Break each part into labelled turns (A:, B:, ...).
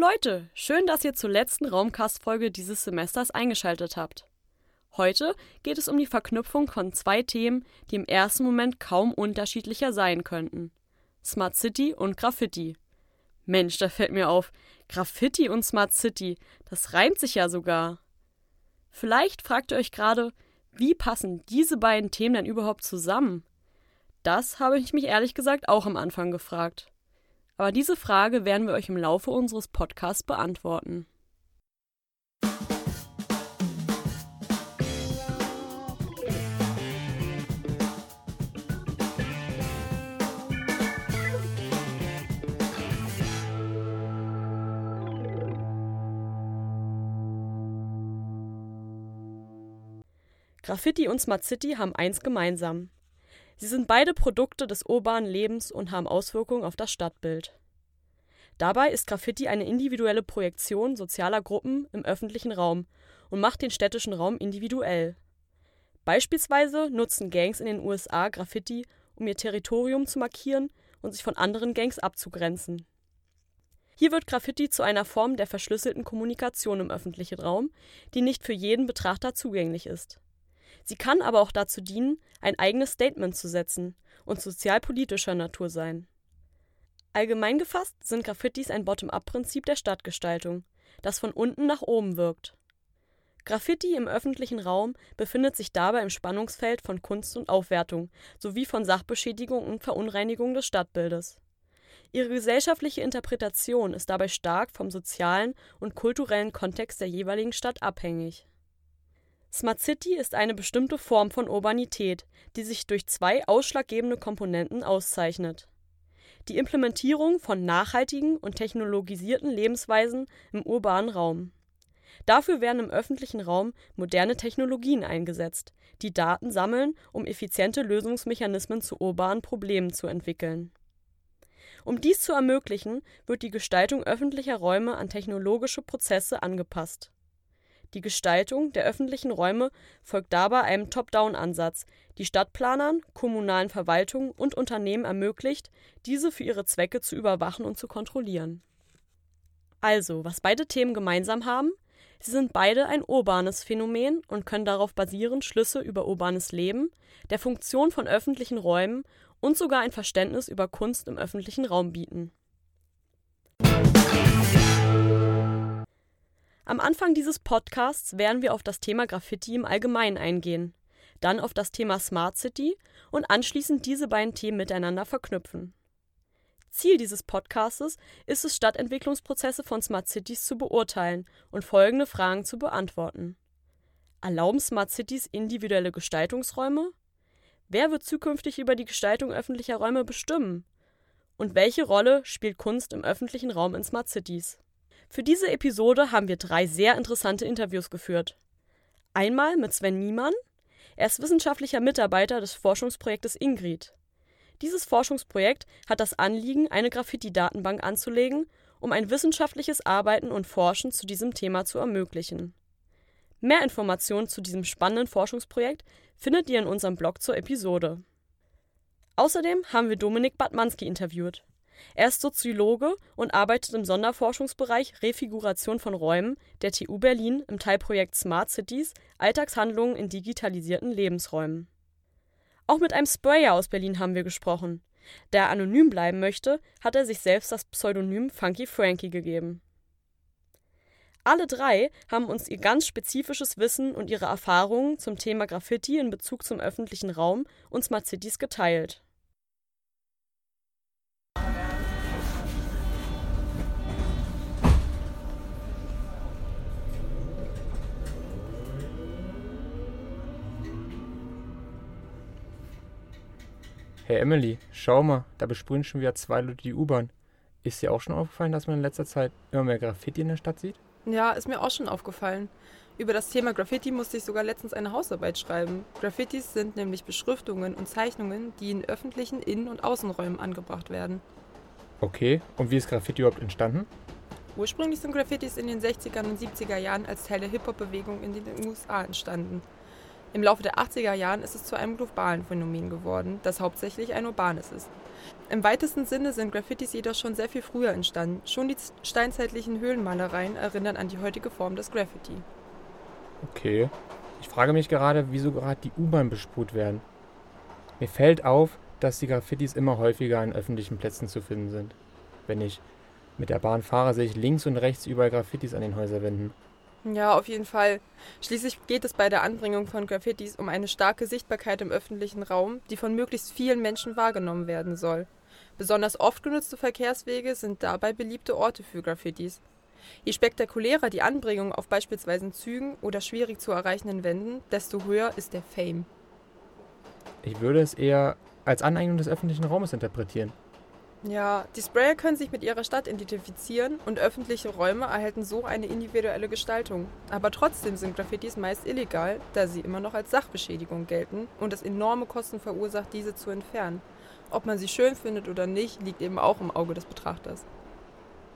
A: Leute, schön, dass ihr zur letzten Raumcast-Folge dieses Semesters eingeschaltet habt. Heute geht es um die Verknüpfung von zwei Themen, die im ersten Moment kaum unterschiedlicher sein könnten. Smart City und Graffiti. Mensch, da fällt mir auf, Graffiti und Smart City, das reimt sich ja sogar. Vielleicht fragt ihr euch gerade, wie passen diese beiden Themen denn überhaupt zusammen? Das habe ich mich ehrlich gesagt auch am Anfang gefragt. Aber diese Frage werden wir euch im Laufe unseres Podcasts beantworten. Graffiti und Smart City haben eins gemeinsam. Sie sind beide Produkte des urbanen Lebens und haben Auswirkungen auf das Stadtbild. Dabei ist Graffiti eine individuelle Projektion sozialer Gruppen im öffentlichen Raum und macht den städtischen Raum individuell. Beispielsweise nutzen Gangs in den USA Graffiti, um ihr Territorium zu markieren und sich von anderen Gangs abzugrenzen. Hier wird Graffiti zu einer Form der verschlüsselten Kommunikation im öffentlichen Raum, die nicht für jeden Betrachter zugänglich ist. Sie kann aber auch dazu dienen, ein eigenes Statement zu setzen und sozialpolitischer Natur sein. Allgemein gefasst sind Graffitis ein Bottom-up-Prinzip der Stadtgestaltung, das von unten nach oben wirkt. Graffiti im öffentlichen Raum befindet sich dabei im Spannungsfeld von Kunst und Aufwertung sowie von Sachbeschädigung und Verunreinigung des Stadtbildes. Ihre gesellschaftliche Interpretation ist dabei stark vom sozialen und kulturellen Kontext der jeweiligen Stadt abhängig Smart City ist eine bestimmte Form von Urbanität, die sich durch zwei ausschlaggebende Komponenten auszeichnet. Die Implementierung von nachhaltigen und technologisierten Lebensweisen im urbanen Raum. Dafür werden im öffentlichen Raum moderne Technologien eingesetzt, die Daten sammeln, um effiziente Lösungsmechanismen zu urbanen Problemen zu entwickeln. Um dies zu ermöglichen, wird die Gestaltung öffentlicher Räume an technologische Prozesse angepasst die Gestaltung der öffentlichen Räume folgt dabei einem Top-down-Ansatz, die Stadtplanern, kommunalen Verwaltungen und Unternehmen ermöglicht, diese für ihre Zwecke zu überwachen und zu kontrollieren. Also, was beide Themen gemeinsam haben? Sie sind beide ein urbanes Phänomen und können darauf basierend Schlüsse über urbanes Leben, der Funktion von öffentlichen Räumen und sogar ein Verständnis über Kunst im öffentlichen Raum bieten Am Anfang dieses Podcasts werden wir auf das Thema Graffiti im Allgemeinen eingehen, dann auf das Thema Smart City und anschließend diese beiden Themen miteinander verknüpfen. Ziel dieses Podcasts ist es, Stadtentwicklungsprozesse von Smart Cities zu beurteilen und folgende Fragen zu beantworten. Erlauben Smart Cities individuelle Gestaltungsräume? Wer wird zukünftig über die Gestaltung öffentlicher Räume bestimmen? Und welche Rolle spielt Kunst im öffentlichen Raum in Smart Cities? Für diese Episode haben wir drei sehr interessante Interviews geführt. Einmal mit Sven Niemann. Er ist wissenschaftlicher Mitarbeiter des Forschungsprojektes Ingrid. Dieses Forschungsprojekt hat das Anliegen, eine Graffiti-Datenbank anzulegen, um ein wissenschaftliches Arbeiten und Forschen zu diesem Thema zu ermöglichen. Mehr Informationen zu diesem spannenden Forschungsprojekt findet ihr in unserem Blog zur Episode. Außerdem haben wir Dominik Badmanski interviewt. Er ist Soziologe und arbeitet im Sonderforschungsbereich Refiguration von Räumen der TU Berlin im Teilprojekt Smart Cities – Alltagshandlungen in digitalisierten Lebensräumen. Auch mit einem Sprayer aus Berlin haben wir gesprochen. Da er anonym bleiben möchte, hat er sich selbst das Pseudonym Funky Frankie gegeben. Alle drei haben uns ihr ganz spezifisches Wissen und ihre Erfahrungen zum Thema Graffiti in Bezug zum öffentlichen Raum und Smart Cities geteilt
B: Hey Emily, schau mal, da besprühen schon wieder zwei Leute die U-Bahn. Ist dir auch schon aufgefallen, dass man in letzter Zeit immer mehr Graffiti in der Stadt sieht?
C: Ja, ist mir auch schon aufgefallen. Über das Thema Graffiti musste ich sogar letztens eine Hausarbeit schreiben. Graffitis sind nämlich Beschriftungen und Zeichnungen, die in öffentlichen Innen- und Außenräumen angebracht werden.
B: Okay, und wie ist Graffiti überhaupt entstanden?
C: Ursprünglich sind Graffitis in den 60er und 70er Jahren als Teil der Hip-Hop-Bewegung in den USA entstanden. Im Laufe der 80er Jahren ist es zu einem globalen Phänomen geworden, das hauptsächlich ein urbanes ist. Im weitesten Sinne sind Graffitis jedoch schon sehr viel früher entstanden. Schon die steinzeitlichen Höhlenmalereien erinnern an die heutige Form des Graffiti.
B: Okay. Ich frage mich gerade, wieso gerade die U-Bahn besprüht werden. Mir fällt auf, dass die Graffitis immer häufiger an öffentlichen Plätzen zu finden sind. Wenn ich mit der Bahn fahre, sehe ich links und rechts überall Graffitis an den Häuserwänden.
C: Ja, auf jeden Fall. Schließlich geht es bei der Anbringung von Graffitis um eine starke Sichtbarkeit im öffentlichen Raum, die von möglichst vielen Menschen wahrgenommen werden soll. Besonders oft genutzte Verkehrswege sind dabei beliebte Orte für Graffitis. Je spektakulärer die Anbringung auf beispielsweise Zügen oder schwierig zu erreichenden Wänden, desto höher ist der Fame.
B: Ich würde es eher als Aneignung des öffentlichen Raumes interpretieren.
C: Ja, die Sprayer können sich mit ihrer Stadt identifizieren und öffentliche Räume erhalten so eine individuelle Gestaltung. Aber trotzdem sind Graffitis meist illegal, da sie immer noch als Sachbeschädigung gelten und es enorme Kosten verursacht, diese zu entfernen. Ob man sie schön findet oder nicht, liegt eben auch im Auge des Betrachters.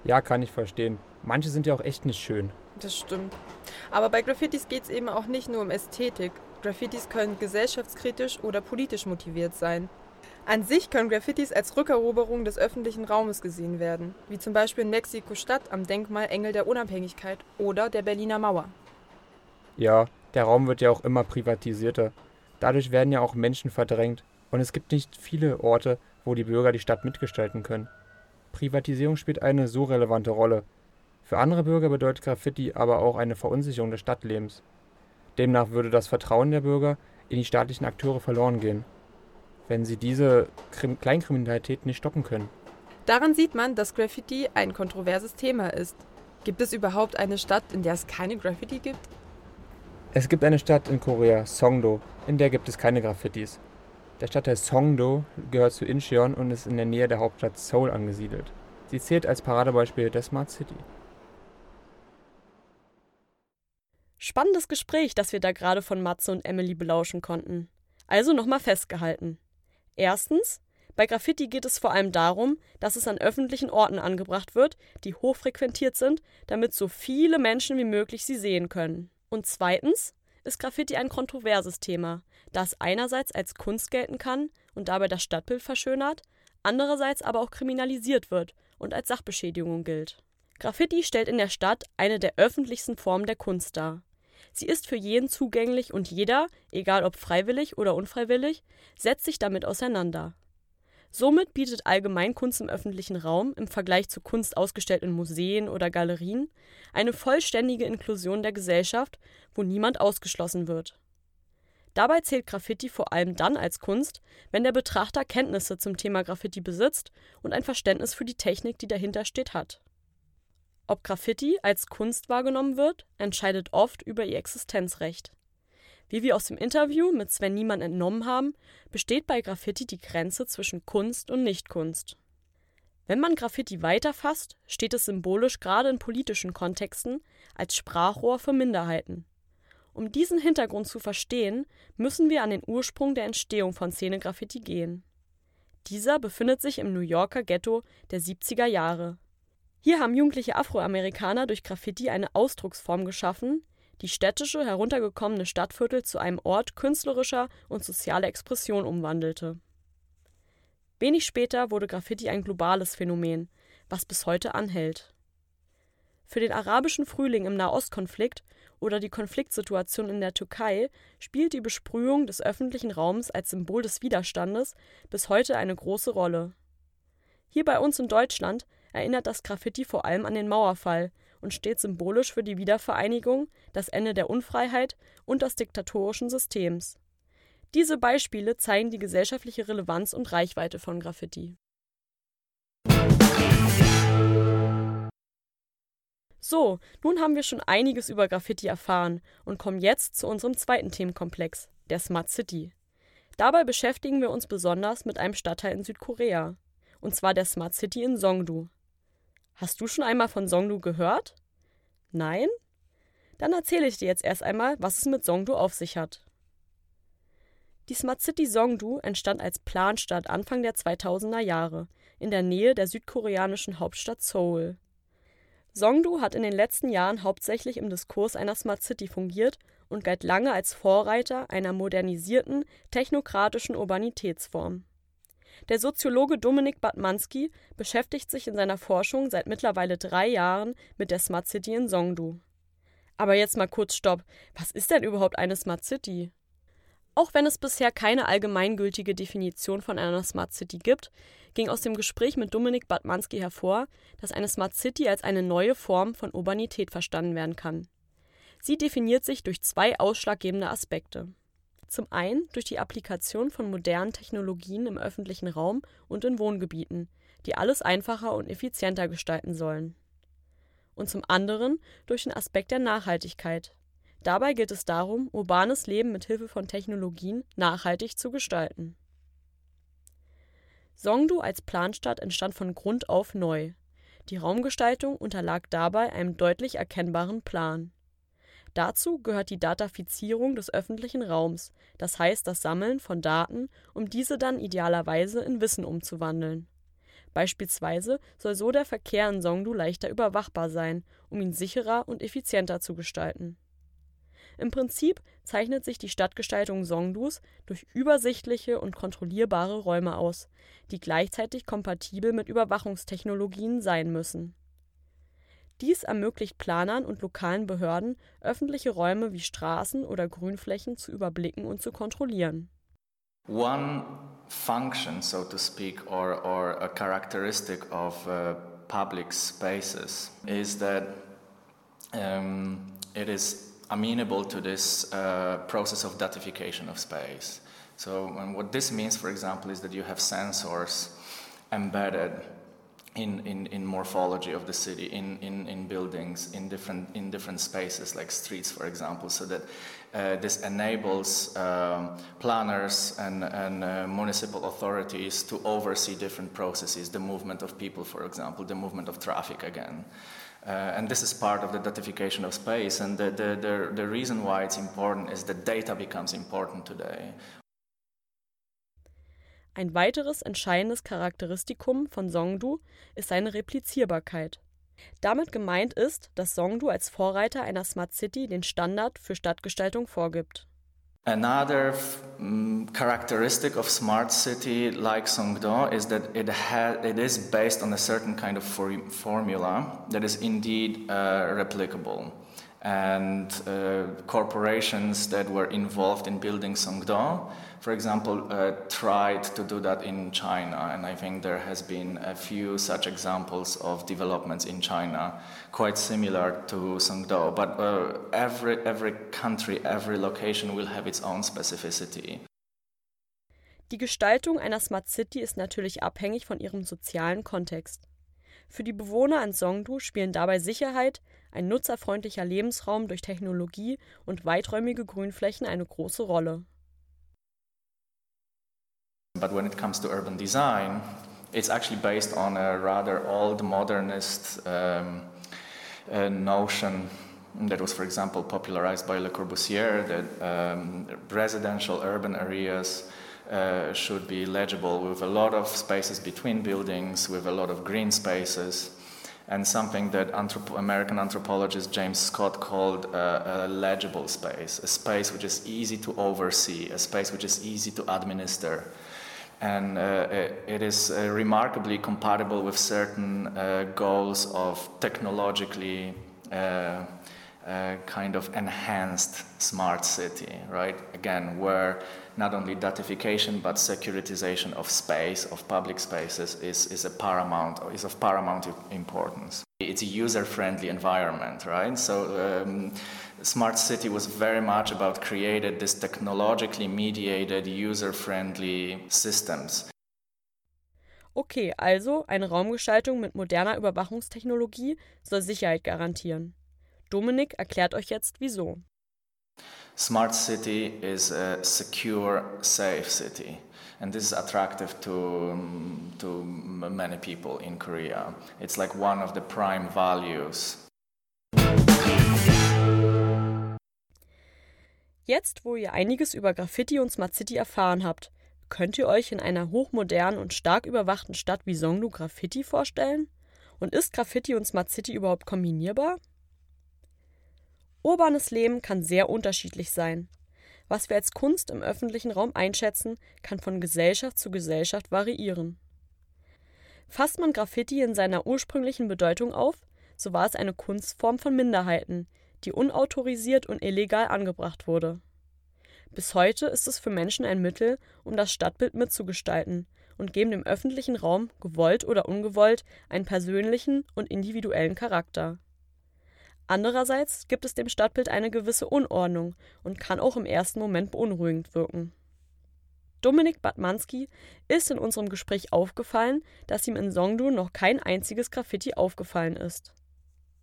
B: Ja, kann ich verstehen. Manche sind ja auch echt nicht schön.
C: Das stimmt. Aber bei Graffitis geht es eben auch nicht nur um Ästhetik. Graffitis können gesellschaftskritisch oder politisch motiviert sein. An sich können Graffitis als Rückeroberung des öffentlichen Raumes gesehen werden, wie zum Beispiel in Mexiko-Stadt am Denkmal Engel der Unabhängigkeit oder der Berliner Mauer.
B: Ja, der Raum wird ja auch immer privatisierter. Dadurch werden ja auch Menschen verdrängt und es gibt nicht viele Orte, wo die Bürger die Stadt mitgestalten können. Privatisierung spielt eine so relevante Rolle. Für andere Bürger bedeutet Graffiti aber auch eine Verunsicherung des Stadtlebens. Demnach würde das Vertrauen der Bürger in die staatlichen Akteure verloren gehen wenn sie diese Krim Kleinkriminalität nicht stoppen können.
C: Daran sieht man, dass Graffiti ein kontroverses Thema ist. Gibt es überhaupt eine Stadt, in der es keine Graffiti gibt?
B: Es gibt eine Stadt in Korea, Songdo, in der gibt es keine Graffitis. Der Stadtteil Songdo gehört zu Incheon und ist in der Nähe der Hauptstadt Seoul angesiedelt. Sie zählt als Paradebeispiel der Smart City.
A: Spannendes Gespräch, das wir da gerade von Matze und Emily belauschen konnten. Also nochmal festgehalten. Erstens, bei Graffiti geht es vor allem darum, dass es an öffentlichen Orten angebracht wird, die hochfrequentiert sind, damit so viele Menschen wie möglich sie sehen können. Und zweitens ist Graffiti ein kontroverses Thema, da es einerseits als Kunst gelten kann und dabei das Stadtbild verschönert, andererseits aber auch kriminalisiert wird und als Sachbeschädigung gilt. Graffiti stellt in der Stadt eine der öffentlichsten Formen der Kunst dar. Sie ist für jeden zugänglich und jeder, egal ob freiwillig oder unfreiwillig, setzt sich damit auseinander. Somit bietet Allgemeinkunst im öffentlichen Raum im Vergleich zu Kunst ausgestellt in Museen oder Galerien eine vollständige Inklusion der Gesellschaft, wo niemand ausgeschlossen wird. Dabei zählt Graffiti vor allem dann als Kunst, wenn der Betrachter Kenntnisse zum Thema Graffiti besitzt und ein Verständnis für die Technik, die dahinter steht, hat. Ob Graffiti als Kunst wahrgenommen wird, entscheidet oft über ihr Existenzrecht. Wie wir aus dem Interview mit Sven Niemann entnommen haben, besteht bei Graffiti die Grenze zwischen Kunst und Nichtkunst. Wenn man Graffiti weiterfasst, steht es symbolisch gerade in politischen Kontexten als Sprachrohr für Minderheiten. Um diesen Hintergrund zu verstehen, müssen wir an den Ursprung der Entstehung von Szene-Graffiti gehen. Dieser befindet sich im New Yorker Ghetto der 70er Jahre. Hier haben jugendliche Afroamerikaner durch Graffiti eine Ausdrucksform geschaffen, die städtische, heruntergekommene Stadtviertel zu einem Ort künstlerischer und sozialer Expression umwandelte. Wenig später wurde Graffiti ein globales Phänomen, was bis heute anhält. Für den arabischen Frühling im Nahostkonflikt oder die Konfliktsituation in der Türkei spielt die Besprühung des öffentlichen Raums als Symbol des Widerstandes bis heute eine große Rolle. Hier bei uns in Deutschland erinnert das Graffiti vor allem an den Mauerfall und steht symbolisch für die Wiedervereinigung, das Ende der Unfreiheit und des diktatorischen Systems. Diese Beispiele zeigen die gesellschaftliche Relevanz und Reichweite von Graffiti. So, nun haben wir schon einiges über Graffiti erfahren und kommen jetzt zu unserem zweiten Themenkomplex, der Smart City. Dabei beschäftigen wir uns besonders mit einem Stadtteil in Südkorea, und zwar der Smart City in Songdo. Hast du schon einmal von Songdo gehört? Nein? Dann erzähle ich dir jetzt erst einmal, was es mit Songdo auf sich hat. Die Smart City Songdo entstand als Planstadt Anfang der 2000er Jahre in der Nähe der südkoreanischen Hauptstadt Seoul. Songdo hat in den letzten Jahren hauptsächlich im Diskurs einer Smart City fungiert und galt lange als Vorreiter einer modernisierten, technokratischen Urbanitätsform. Der Soziologe Dominik Batmanski beschäftigt sich in seiner Forschung seit mittlerweile drei Jahren mit der Smart City in Songdo. Aber jetzt mal kurz Stopp. Was ist denn überhaupt eine Smart City? Auch wenn es bisher keine allgemeingültige Definition von einer Smart City gibt, ging aus dem Gespräch mit Dominik Batmanski hervor, dass eine Smart City als eine neue Form von Urbanität verstanden werden kann. Sie definiert sich durch zwei ausschlaggebende Aspekte. Zum einen durch die Applikation von modernen Technologien im öffentlichen Raum und in Wohngebieten, die alles einfacher und effizienter gestalten sollen. Und zum anderen durch den Aspekt der Nachhaltigkeit. Dabei geht es darum, urbanes Leben mit Hilfe von Technologien nachhaltig zu gestalten. Songdo als Planstadt entstand von Grund auf neu. Die Raumgestaltung unterlag dabei einem deutlich erkennbaren Plan. Dazu gehört die Datafizierung des öffentlichen Raums, das heißt das Sammeln von Daten, um diese dann idealerweise in Wissen umzuwandeln. Beispielsweise soll so der Verkehr in Songdo leichter überwachbar sein, um ihn sicherer und effizienter zu gestalten. Im Prinzip zeichnet sich die Stadtgestaltung Songdus durch übersichtliche und kontrollierbare Räume aus, die gleichzeitig kompatibel mit Überwachungstechnologien sein müssen dies ermöglicht Planern und lokalen Behörden, öffentliche Räume wie Straßen oder Grünflächen zu überblicken und zu kontrollieren.
D: One function, so to speak, or, or a characteristic of uh, public spaces is that um, it is amenable to this uh, process of datification of space. So, what this means, for example, is that you have sensors embedded in, in, in morphology of the city, in, in, in buildings, in different, in different spaces, like streets, for example, so that uh, this enables um, planners and, and uh, municipal authorities to oversee different processes, the movement of people, for example, the movement of traffic again. Uh, and this is part of the datification of space. And the, the, the, the reason why it's important is that data becomes important today.
A: Ein weiteres entscheidendes Charakteristikum von Songdo ist seine Replizierbarkeit. Damit gemeint ist, dass Songdo als Vorreiter einer Smart City den Standard für Stadtgestaltung vorgibt.
D: Another um, characteristic of smart city like Songdo is that it, it is based on a certain kind of for formula that is indeed uh, replicable. And uh, corporations that were involved in building Songdo for example, uh, tried to do that in China, and I think there has been a few such examples of developments in China, quite similar to Songdo. But uh, every every country, every location will have its own specificity.
A: Die Gestaltung einer Smart City ist natürlich abhängig von ihrem sozialen Kontext. Für die Bewohner in Songdo spielen dabei Sicherheit, ein nutzerfreundlicher Lebensraum durch Technologie und weiträumige Grünflächen eine große Rolle.
D: But when it comes to urban design, it's actually based on a rather old modernist um, uh, notion that was, for example, popularized by Le Corbusier that um, residential urban areas uh, should be legible with a lot of spaces between buildings, with a lot of green spaces, and something that American anthropologist James Scott called uh, a legible space, a space which is easy to oversee, a space which is easy to administer. And uh, it is uh, remarkably compatible with certain uh, goals of technologically uh, kind of enhanced smart city, right? Again, where not only datification but securitization of space, of public spaces, is, is a paramount is of paramount importance. It's a user-friendly environment, right? So. Um, Smart City was very much about creating this technologically mediated, user-friendly systems.
A: Okay, also eine Raumgestaltung mit moderner Überwachungstechnologie soll Sicherheit garantieren. Dominik erklärt euch jetzt wieso.
D: Smart City is a secure, safe city. And this is attractive to, to many people in Korea. It's like one of the prime values
A: Jetzt, wo ihr einiges über Graffiti und Smart City erfahren habt, könnt ihr euch in einer hochmodernen und stark überwachten Stadt wie Songdo Graffiti vorstellen? Und ist Graffiti und Smart City überhaupt kombinierbar? Urbanes Leben kann sehr unterschiedlich sein. Was wir als Kunst im öffentlichen Raum einschätzen, kann von Gesellschaft zu Gesellschaft variieren. Fasst man Graffiti in seiner ursprünglichen Bedeutung auf, so war es eine Kunstform von Minderheiten, die unautorisiert und illegal angebracht wurde. Bis heute ist es für Menschen ein Mittel, um das Stadtbild mitzugestalten und geben dem öffentlichen Raum, gewollt oder ungewollt, einen persönlichen und individuellen Charakter. Andererseits gibt es dem Stadtbild eine gewisse Unordnung und kann auch im ersten Moment beunruhigend wirken. Dominik Batmanski ist in unserem Gespräch aufgefallen, dass ihm in Songdo noch kein einziges Graffiti aufgefallen ist.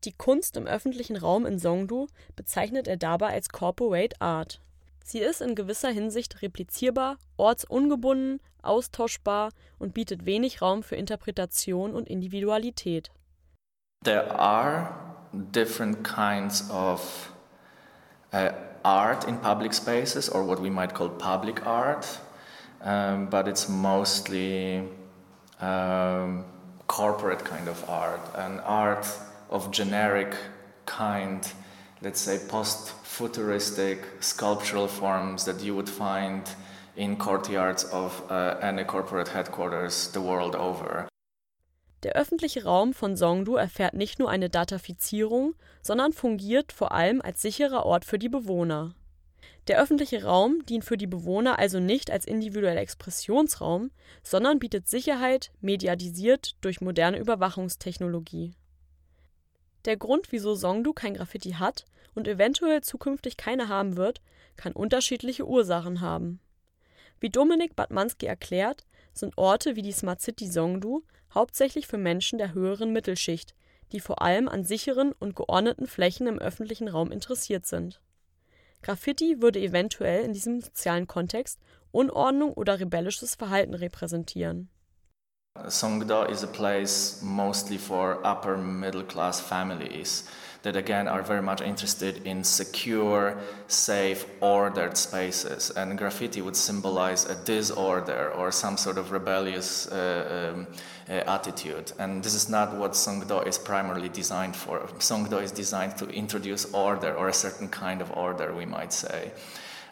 A: Die Kunst im öffentlichen Raum in Songdo bezeichnet er dabei als Corporate Art. Sie ist in gewisser Hinsicht replizierbar, ortsungebunden, austauschbar und bietet wenig Raum für Interpretation und Individualität.
D: There are different kinds of uh, art in public spaces, or what we might call public art, um, but it's mostly um, corporate kind of art, an art of generic kind, let's say post futuristic sculptural forms that you would find in courtyards of uh, any corporate headquarters the world over.
A: Der öffentliche Raum von Songdo erfährt nicht nur eine Datafizierung, sondern fungiert vor allem als sicherer Ort für die Bewohner. Der öffentliche Raum dient für die Bewohner also nicht als individueller Expressionsraum, sondern bietet Sicherheit, mediatisiert durch moderne Überwachungstechnologie. Der Grund, wieso Songdo kein Graffiti hat und eventuell zukünftig keine haben wird, kann unterschiedliche Ursachen haben. Wie Dominik Batmanski erklärt, sind Orte wie die Smart City Songdo hauptsächlich für Menschen der höheren Mittelschicht, die vor allem an sicheren und geordneten Flächen im öffentlichen Raum interessiert sind. Graffiti würde eventuell in diesem sozialen Kontext Unordnung oder rebellisches Verhalten repräsentieren.
D: Songdo is a place mostly for upper middle class families that again are very much interested in secure, safe, ordered spaces. And graffiti would symbolize a disorder or some sort of rebellious uh, um, uh, attitude. And this is not what Songdo is primarily designed for. Songdo is designed to introduce order or a certain kind of order, we might say.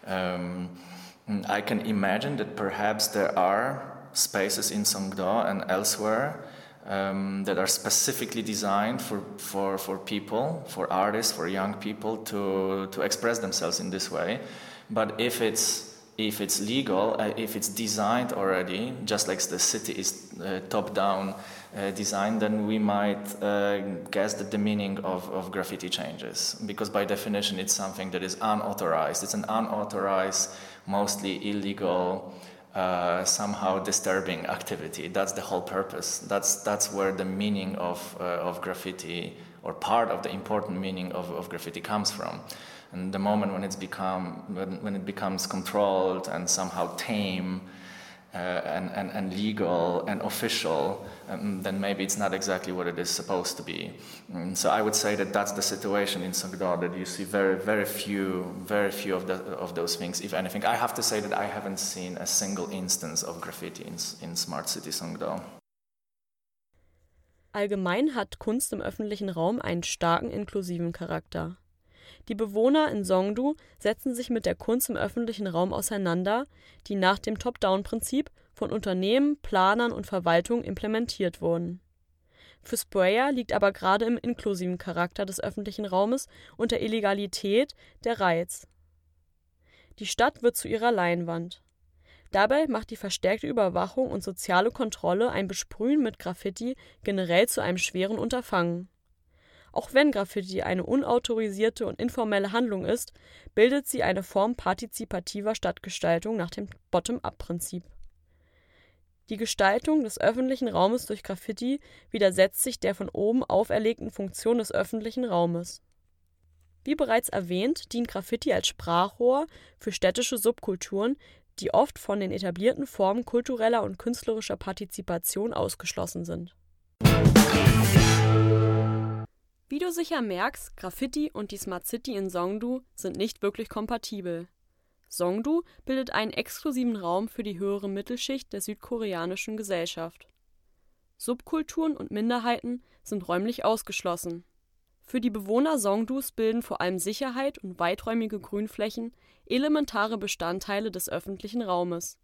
D: Um, I can imagine that perhaps there are spaces in Songdo and elsewhere um, that are specifically designed for, for, for people, for artists, for young people to, to express themselves in this way. But if it's if it's legal, uh, if it's designed already, just like the city is uh, top-down uh, designed, then we might uh, guess that the meaning of, of graffiti changes. Because by definition, it's something that is unauthorized. It's an unauthorized, mostly illegal uh, somehow disturbing activity. That's the whole purpose. That's that's where the meaning of uh, of graffiti or part of the important meaning of, of graffiti comes from. And the moment when it's become when, when it becomes controlled and somehow tame uh, and, and, and legal and official, um, then maybe it's not exactly what it is supposed to be. And so I would say that that's the situation in Sogdo, that you see very, very few, very few of, the, of those things, if anything. I have to say that I haven't seen a single instance of graffiti in, in Smart City Songdo.
A: Allgemein hat Kunst im öffentlichen Raum einen starken inklusiven Charakter. Die Bewohner in Songdo setzen sich mit der Kunst im öffentlichen Raum auseinander, die nach dem Top-Down-Prinzip von Unternehmen, Planern und Verwaltung implementiert wurden. Für Sprayer liegt aber gerade im inklusiven Charakter des öffentlichen Raumes und der Illegalität der Reiz. Die Stadt wird zu ihrer Leinwand. Dabei macht die verstärkte Überwachung und soziale Kontrolle ein Besprühen mit Graffiti generell zu einem schweren Unterfangen. Auch wenn Graffiti eine unautorisierte und informelle Handlung ist, bildet sie eine Form partizipativer Stadtgestaltung nach dem Bottom-up-Prinzip. Die Gestaltung des öffentlichen Raumes durch Graffiti widersetzt sich der von oben auferlegten Funktion des öffentlichen Raumes. Wie bereits erwähnt, dient Graffiti als Sprachrohr für städtische Subkulturen, die oft von den etablierten Formen kultureller und künstlerischer Partizipation ausgeschlossen sind. Wie du sicher merkst, Graffiti und die Smart City in Songdo sind nicht wirklich kompatibel. Songdo bildet einen exklusiven Raum für die höhere Mittelschicht der südkoreanischen Gesellschaft. Subkulturen und Minderheiten sind räumlich ausgeschlossen. Für die Bewohner Songdus bilden vor allem Sicherheit und weiträumige Grünflächen elementare Bestandteile des öffentlichen Raumes.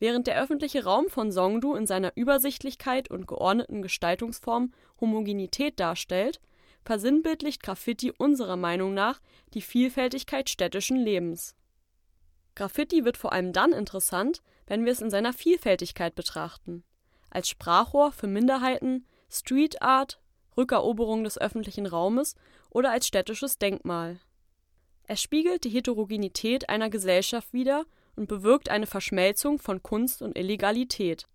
A: Während der öffentliche Raum von Songdo in seiner Übersichtlichkeit und geordneten Gestaltungsform Homogenität darstellt, versinnbildlicht Graffiti unserer Meinung nach die Vielfältigkeit städtischen Lebens. Graffiti wird vor allem dann interessant, wenn wir es in seiner Vielfältigkeit betrachten. Als Sprachrohr für Minderheiten, Street Art, Rückeroberung des öffentlichen Raumes oder als städtisches Denkmal. Es spiegelt die Heterogenität einer Gesellschaft wider und bewirkt eine Verschmelzung von Kunst und Illegalität.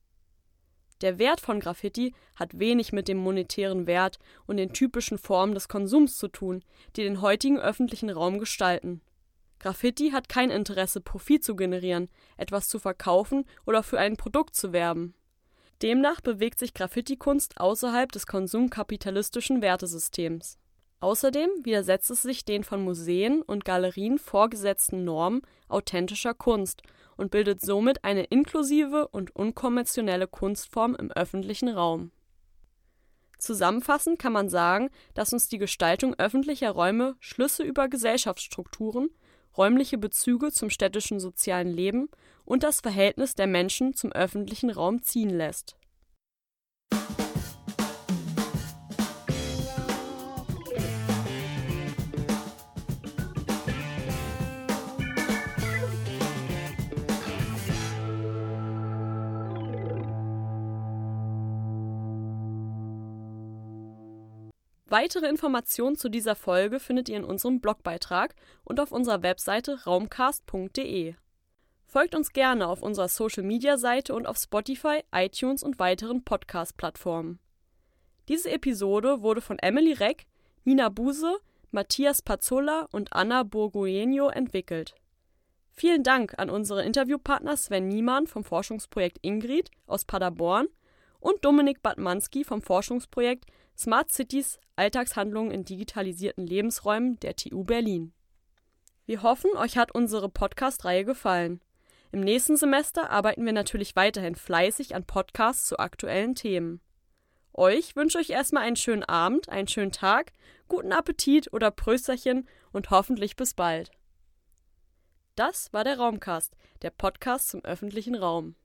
A: Der Wert von Graffiti hat wenig mit dem monetären Wert und den typischen Formen des Konsums zu tun, die den heutigen öffentlichen Raum gestalten. Graffiti hat kein Interesse, Profit zu generieren, etwas zu verkaufen oder für ein Produkt zu werben. Demnach bewegt sich Graffiti-Kunst außerhalb des konsumkapitalistischen Wertesystems. Außerdem widersetzt es sich den von Museen und Galerien vorgesetzten Normen authentischer Kunst und bildet somit eine inklusive und unkonventionelle Kunstform im öffentlichen Raum. Zusammenfassend kann man sagen, dass uns die Gestaltung öffentlicher Räume Schlüsse über Gesellschaftsstrukturen, räumliche Bezüge zum städtischen sozialen Leben und das Verhältnis der Menschen zum öffentlichen Raum ziehen lässt Weitere Informationen zu dieser Folge findet ihr in unserem Blogbeitrag und auf unserer Webseite raumcast.de. Folgt uns gerne auf unserer Social-Media-Seite und auf Spotify, iTunes und weiteren Podcast-Plattformen. Diese Episode wurde von Emily Reck, Nina Buse, Matthias Pazzola und Anna Burguenio entwickelt. Vielen Dank an unsere Interviewpartner Sven Niemann vom Forschungsprojekt Ingrid aus Paderborn und Dominik Badmanski vom Forschungsprojekt Smart Cities Alltagshandlungen in digitalisierten Lebensräumen der TU Berlin. Wir hoffen, euch hat unsere Podcast-Reihe gefallen. Im nächsten Semester arbeiten wir natürlich weiterhin fleißig an Podcasts zu aktuellen Themen. Euch wünsche ich erstmal einen schönen Abend, einen schönen Tag, guten Appetit oder Prösterchen und hoffentlich bis bald. Das war der Raumcast, der Podcast zum öffentlichen Raum.